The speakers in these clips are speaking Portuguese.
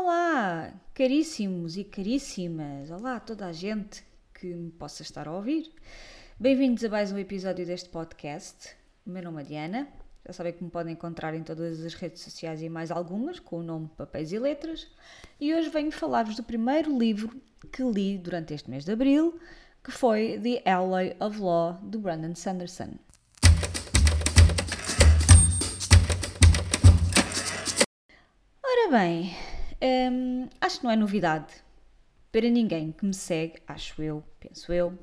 Olá, caríssimos e caríssimas! Olá a toda a gente que me possa estar a ouvir. Bem-vindos a mais um episódio deste podcast. O meu nome é Diana. Já sabem que me podem encontrar em todas as redes sociais e mais algumas, com o nome Papéis e Letras. E hoje venho falar-vos do primeiro livro que li durante este mês de abril, que foi The Alloy of Law, de Brandon Sanderson. Ora bem, hum, acho que não é novidade para ninguém que me segue, acho eu, penso eu,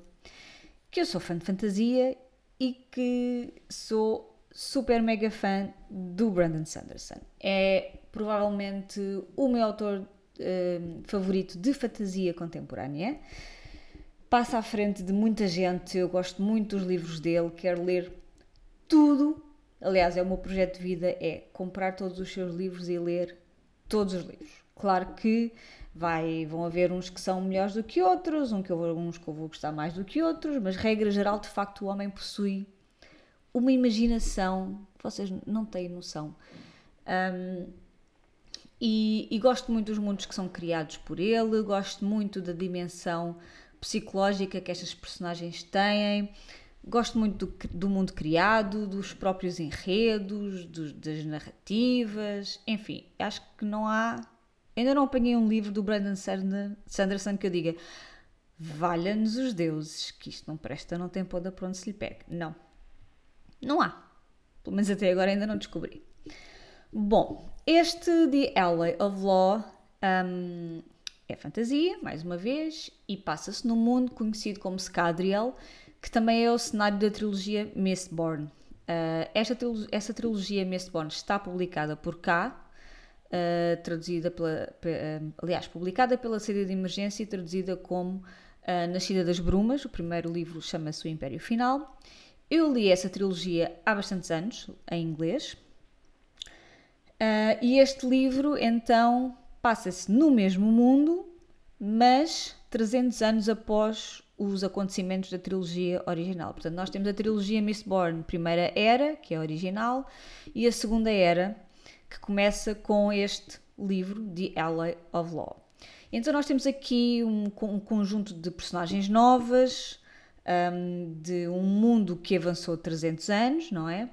que eu sou fã de fantasia e que sou super mega fã do Brandon Sanderson. É provavelmente o meu autor hum, favorito de fantasia contemporânea. Passa à frente de muita gente, eu gosto muito dos livros dele, quero ler tudo. Aliás, é o meu projeto de vida é comprar todos os seus livros e ler todos os livros. Claro que vai, vão haver uns que são melhores do que outros, um que eu, uns que eu vou gostar mais do que outros, mas regra geral, de facto, o homem possui uma imaginação que vocês não têm noção. Um, e, e, gosto muito dos mundos que são criados por ele, gosto muito da dimensão psicológica que estas personagens têm, gosto muito do, do mundo criado, dos próprios enredos, dos, das narrativas, enfim, acho que não há. Ainda não apanhei um livro do Brandon Sanderson que eu diga valha-nos os deuses, que isto não presta, não tem poda para onde se lhe pegue. Não. Não há. Pelo menos até agora ainda não descobri. Bom, este The Alley of Law um, é fantasia, mais uma vez, e passa-se num mundo conhecido como Scadrial, que também é o cenário da trilogia Mistborn. Uh, esta essa trilogia Mistborn está publicada por cá, uh, traduzida pela, uh, aliás, publicada pela série de emergência e traduzida como Nascida das Brumas. O primeiro livro chama-se O Império Final. Eu li essa trilogia há bastantes anos, em inglês. e este livro, então, passa-se no mesmo mundo, mas 300 anos após os acontecimentos da trilogia original. Portanto, nós temos a trilogia Mistborn, primeira era, que é a original, e a segunda era, que começa com este livro, The Alley of Law. Então, nós temos aqui um, um conjunto de personagens novas, um, de um mundo que avançou 300 anos, não é?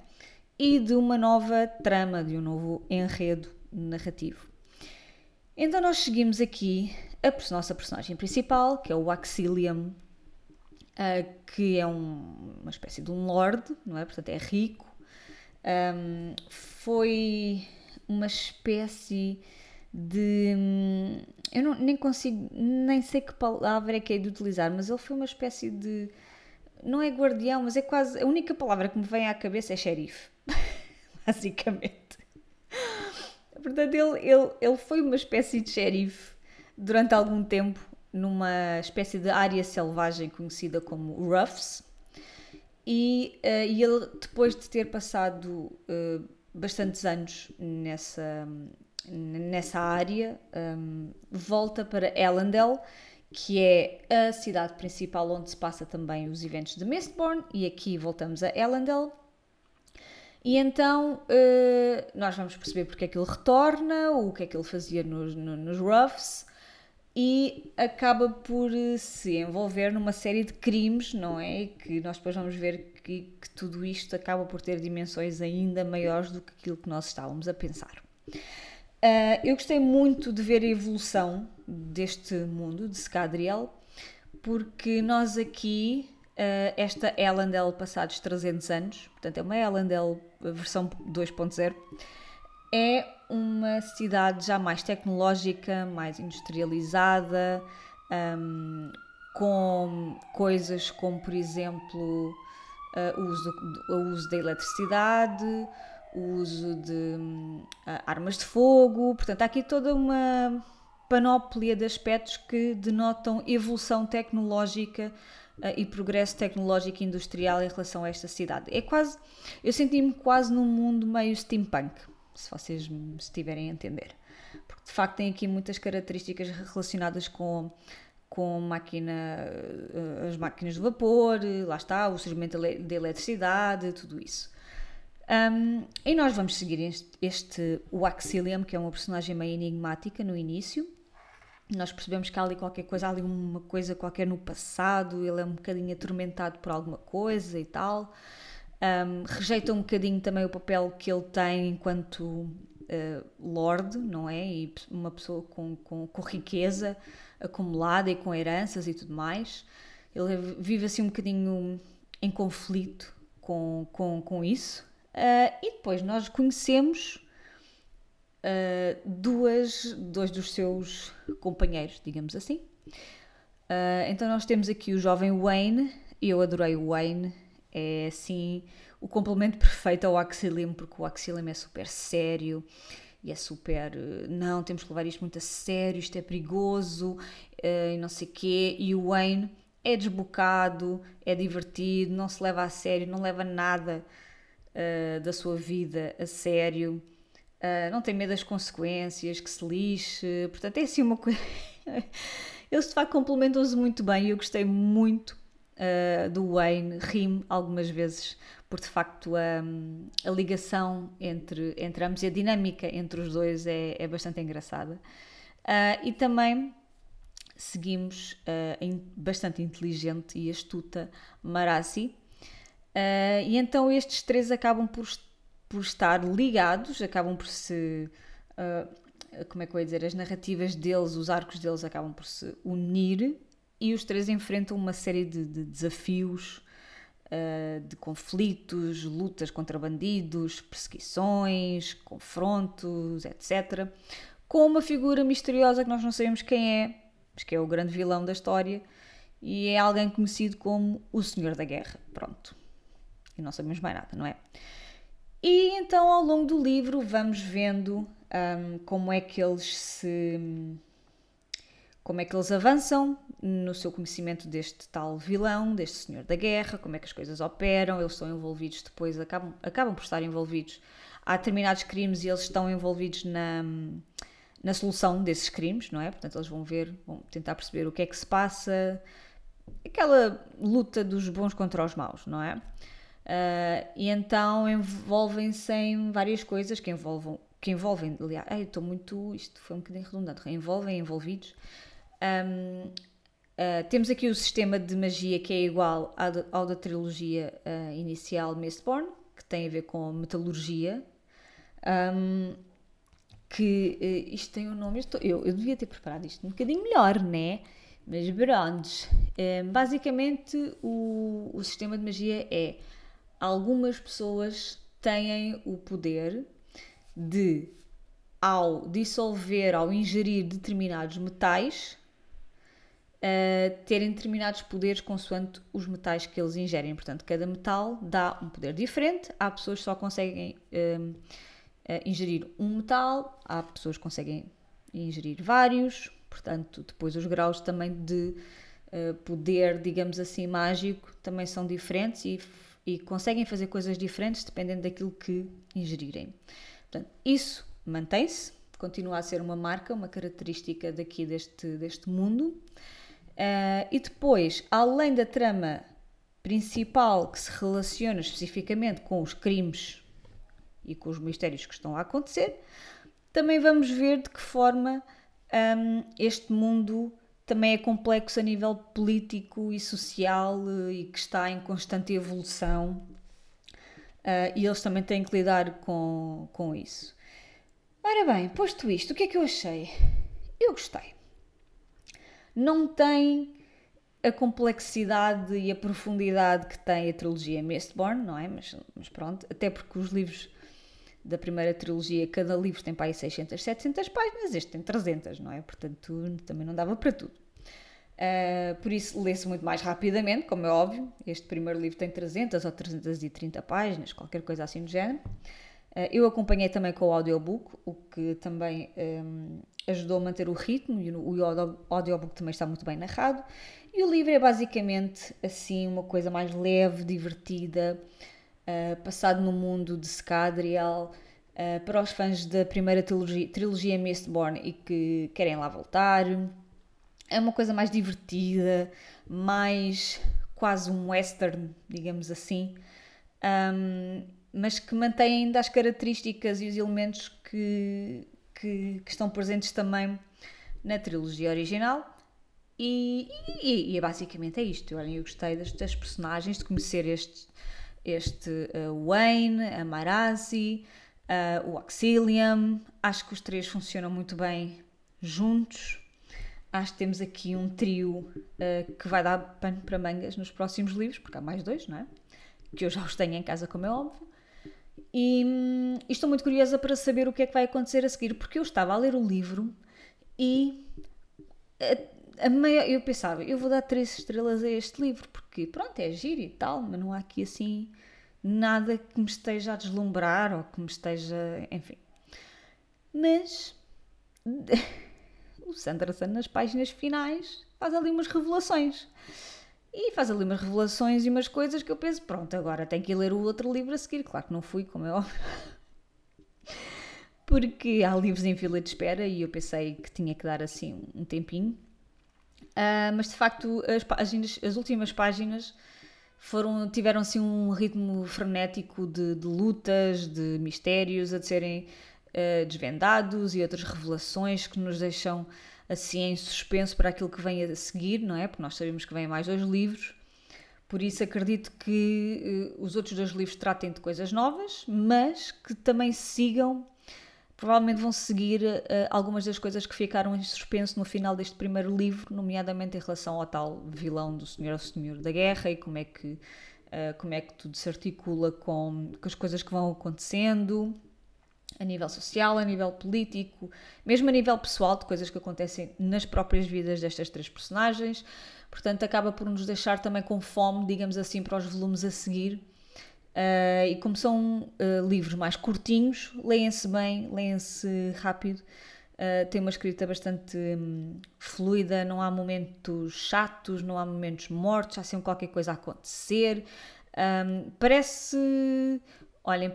E de uma nova trama, de um novo enredo narrativo. Então, nós seguimos aqui a nossa personagem principal, que é o Axilium uh, que é um, uma espécie de um lord, não é? Portanto, é rico. Um, foi uma espécie de. Eu não, nem consigo, nem sei que palavra é que é de utilizar, mas ele foi uma espécie de. Não é guardião, mas é quase. A única palavra que me vem à cabeça é xerife. Basicamente. Portanto, ele, ele, ele foi uma espécie de xerife durante algum tempo numa espécie de área selvagem conhecida como Ruffs. E, uh, e ele, depois de ter passado uh, bastantes anos nessa, nessa área, um, volta para Ellendale, que é a cidade principal onde se passa também os eventos de Mistborn, e aqui voltamos a Ellendale. E então uh, nós vamos perceber porque é que ele retorna, o que é que ele fazia nos, nos Ruffs, e acaba por eh, se envolver numa série de crimes, não é? Que nós depois vamos ver que, que, tudo isto acaba por ter dimensões ainda maiores do que aquilo que nós estávamos a pensar. Uh, eu gostei muito de ver a evolução deste mundo, de Scadriel, porque nós aqui, uh, esta Ellendale passados 300 anos, portanto é uma Ellendale versão 2.0, é uma cidade já mais tecnológica, mais industrializada, um, com coisas como, por exemplo, uh, o, uso, o uso da eletricidade, o uso de uh, armas de fogo. Portanto, há aqui toda uma panóplia de aspectos que denotam evolução tecnológica uh, e progresso tecnológico e industrial em relação a esta cidade. É quase, eu senti-me quase num mundo meio steampunk se vocês me estiverem a entender. Porque de facto tem aqui muitas características relacionadas com, com máquina, eh, as máquinas de vapor, lá está, o surgimento de eletricidade, tudo isso. Um, e nós vamos seguir este, este Waxilium, que é uma personagem meio enigmática no início. Nós percebemos que há ali qualquer coisa, há ali uma coisa qualquer no passado, ele é um bocadinho atormentado por alguma coisa e tal. Um, rejeita um bocadinho também o papel que ele tem enquanto uh, Lorde, não é? E uma pessoa com, com, com riqueza acumulada e com heranças e tudo mais. Ele vive assim um bocadinho em conflito com, com, com isso. Uh, e depois nós conhecemos uh, duas, dois dos seus companheiros, digamos assim. Uh, então nós temos aqui o jovem Wayne, eu adorei o Wayne, é assim o complemento perfeito ao Axilim, porque o Axilim é super sério e é super. Não, temos que levar isto muito a sério, isto é perigoso e não sei o quê. E o Wayne é desbocado, é divertido, não se leva a sério, não leva nada uh, da sua vida a sério, uh, não tem medo das consequências, que se lixe, portanto é assim uma coisa. Eles de facto complementam-se muito bem e eu gostei muito uh, do Wayne, ri algumas vezes por de facto a, a, ligação entre, entre ambos e a dinâmica entre os dois é, é bastante engraçada. Uh, e também seguimos uh, bastante inteligente e astuta Marassi, e então estes três acabam por, por estar ligados, acabam por se. Como é que eu ia dizer? As narrativas deles, os arcos deles acabam por se unir e os três enfrentam uma série de, de desafios, uh, de conflitos, lutas contra bandidos, perseguições, confrontos, etc. Com uma figura misteriosa que nós não sabemos quem é, mas que é o grande vilão da história e é alguém conhecido como o Senhor da Guerra. Pronto e não sabemos mais nada, não é? E então ao longo do livro vamos vendo um, como é que eles se. Como é que eles avançam no seu conhecimento deste tal vilão, deste senhor da guerra, como é que as coisas operam, eles estão envolvidos depois, acabam, acabam por estar envolvidos. Há determinados crimes e eles estão envolvidos na, na solução desses crimes, não é? Portanto, eles vão ver, vão tentar perceber o que é que se passa, aquela luta dos bons contra os maus, não é? Uh, e então envolvem-se em várias coisas que envolvem, que envolvem aliás, estou muito, isto foi um bocadinho redundante, envolvem envolvidos. Um, uh, ah, temos aqui o sistema de magia que é igual ao, da trilogia uh, inicial Mistborn, que tem a ver com metalurgia. Um, que isto tem um nome, eu, estou, eu, eu, devia ter preparado isto um bocadinho melhor, né? Mas bronze. basicamente, o, o sistema de magia é algumas pessoas têm o poder de, ao dissolver, ao ingerir determinados metais, uh, terem determinados poderes consoante os metais que eles ingerem. Portanto, cada metal dá um poder diferente. Há pessoas que só conseguem uh, uh, ingerir um metal, há pessoas que conseguem ingerir vários. Portanto, depois os graus também de poder, digamos assim, mágico também são diferentes e e conseguem fazer coisas diferentes dependendo daquilo que ingerirem. Portanto, isso mantém-se, continua a ser uma marca, uma característica daqui deste, deste mundo. Uh, e depois, além da trama principal que se relaciona especificamente com os crimes e com os mistérios que estão a acontecer, também vamos ver de que forma um, este mundo também é complexo a nível político e social eh, e que está em constante evolução. Uh, e eles também têm que lidar com, com isso. Ora bem, posto isto, o que é que eu achei? Eu gostei. Não tem a complexidade e a profundidade que tem a trilogia Mistborn, não é? Mas, mas pronto, até porque os livros da primeira trilogia, cada livro tem para aí 600, 700 páginas, este tem 300, não é? Portanto, também não dava para tudo. Uh, por isso lê-se muito mais rapidamente, como é óbvio. Este primeiro livro tem 300 ou 330 páginas, qualquer coisa assim do género. Uh, eu acompanhei também com o audiobook, o que também um, ajudou a manter o ritmo e o, audiobook também está muito bem narrado. E o livro é basicamente assim uma coisa mais leve, divertida, uh, passado no mundo de Scadrial, uh, para os fãs da primeira trilogia, trilogia Mistborn e que querem lá voltar. É uma coisa mais divertida, mais quase um western, digamos assim. Um, mas que mantém ainda as características e os elementos que, que, que estão presentes também na trilogia original. E, e, e, basicamente é isto. Olhem, eu gostei das, das personagens, de conhecer este, este uh, Wayne, a uh, o Auxilium. Acho que os três funcionam muito bem juntos. Acho que temos aqui um trio uh, que vai dar pano para mangas nos próximos livros, porque há mais dois, não é? Que eu já os tenho em casa, como é óbvio. E, hum, e estou muito curiosa para saber o que é que vai acontecer a seguir, porque eu estava a ler o livro e a, a meia, eu pensava, eu vou dar três estrelas a este livro, porque pronto, é giro e tal, mas não há aqui assim nada que me esteja a deslumbrar ou que me esteja. enfim. Mas o Sanderson, nas páginas finais, faz ali umas revelações. E faz ali umas revelações e umas coisas que eu penso, pronto, agora tenho que ir ler o outro livro a seguir. Claro que não fui, como é óbvio. Porque há livros em fila de espera e eu pensei que tinha que dar assim um tempinho. Uh, mas de facto, as, páginas, as últimas páginas foram, tiveram assim um ritmo frenético de, de lutas, de mistérios a serem uh, desvendados e outras revelações que nos deixam assim em suspenso para aquilo que vem a seguir, não é? Porque nós sabemos que vêm mais dois livros. Por isso acredito que uh, os outros dois livros tratem de coisas novas, mas que também sigam, provavelmente vão seguir uh, algumas das coisas que ficaram em suspenso no final deste primeiro livro, nomeadamente em relação ao tal vilão do Senhor ao Senhor da Guerra e como é que, uh, como é que tudo se articula com, com as coisas que vão acontecendo a nível social, a nível político, mesmo a nível pessoal, de coisas que acontecem nas próprias vidas destas três personagens. Portanto, acaba por nos deixar também com fome, digamos assim, para os volumes a seguir. Uh, e como são uh, livros mais curtinhos, leem-se bem, leem-se rápido. Uh, tem uma escrita bastante um, fluida, não há momentos chatos, não há momentos mortos, há sempre qualquer coisa a acontecer. Um, parece. Olhem,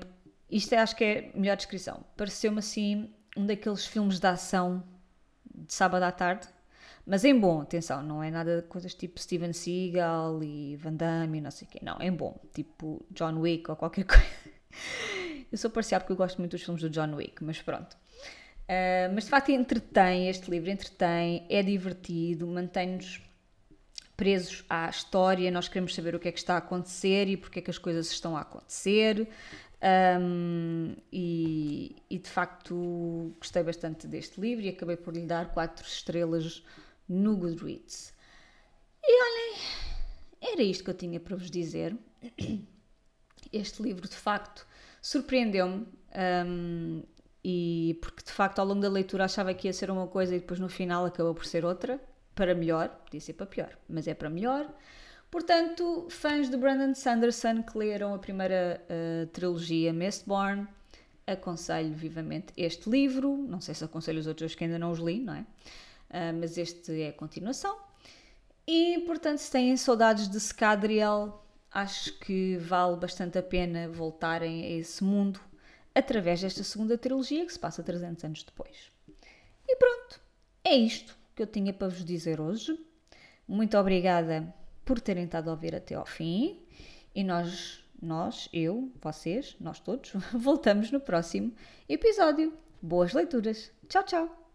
isto é, acho que é a melhor descrição. Pareceu-me assim um daqueles filmes de ação de sábado à tarde, mas em bom, atenção, não é nada de coisas tipo Steven Seagal e Van Damme e não sei o quê, não, em bom, tipo John Wick ou qualquer coisa. Eu sou parcial porque eu gosto muito dos filmes do John Wick, mas pronto. Uh, mas de facto entretém, este livro entretém, é divertido, mantém-nos presos à história, nós queremos saber o que é que está a acontecer e porque é que as coisas estão a acontecer. Um, e, e, de facto gostei bastante deste livro e acabei por lhe dar 4 estrelas no Goodreads. E olhem, era isto que eu tinha para vos dizer. Este livro de facto surpreendeu-me. Um, e porque de facto ao longo da leitura achava que ia ser uma coisa e depois no final acabou por ser outra, para melhor, podia ser para pior, mas é para melhor. Portanto, fãs de Brandon Sanderson que leram a primeira uh, trilogia Mistborn, aconselho vivamente este livro. Não sei se aconselho os outros que ainda não os li, não é? Uh, mas este é a continuação. E, portanto, se têm saudades de Scadriel, acho que vale bastante a pena voltarem a esse mundo através desta segunda trilogia que se passa 300 anos depois. E pronto, é isto que eu tinha para vos dizer hoje. Muito obrigada por terem estado a ouvir até ao fim e nós, nós, eu, vocês, nós todos, voltamos no próximo episódio. Boas leituras. Tchau, tchau.